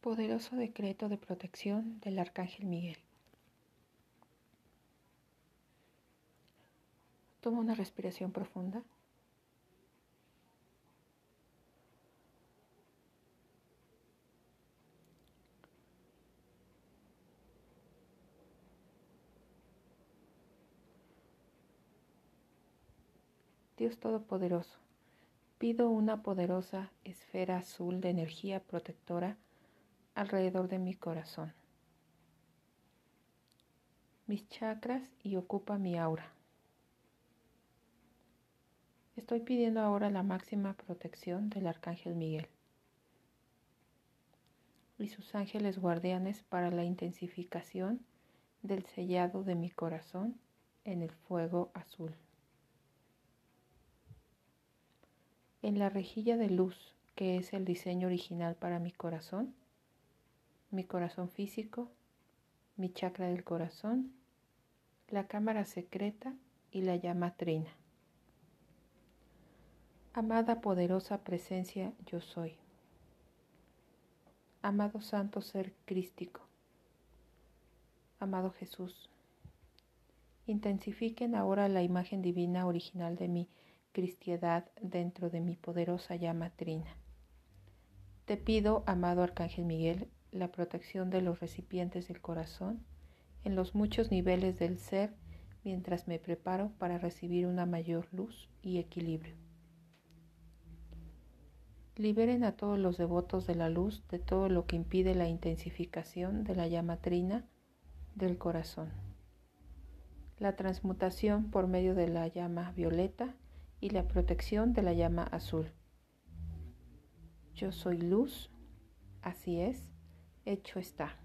Poderoso decreto de protección del Arcángel Miguel. Toma una respiración profunda. Dios Todopoderoso, pido una poderosa esfera azul de energía protectora alrededor de mi corazón, mis chakras y ocupa mi aura. Estoy pidiendo ahora la máxima protección del Arcángel Miguel y sus ángeles guardianes para la intensificación del sellado de mi corazón en el fuego azul. En la rejilla de luz, que es el diseño original para mi corazón, mi corazón físico, mi chakra del corazón, la cámara secreta y la llama trina. Amada poderosa presencia yo soy. Amado santo ser crístico. Amado Jesús. Intensifiquen ahora la imagen divina original de mi cristiedad dentro de mi poderosa llama trina. Te pido, amado Arcángel Miguel, la protección de los recipientes del corazón en los muchos niveles del ser mientras me preparo para recibir una mayor luz y equilibrio. Liberen a todos los devotos de la luz de todo lo que impide la intensificación de la llama trina del corazón. La transmutación por medio de la llama violeta y la protección de la llama azul. Yo soy luz, así es hecho está.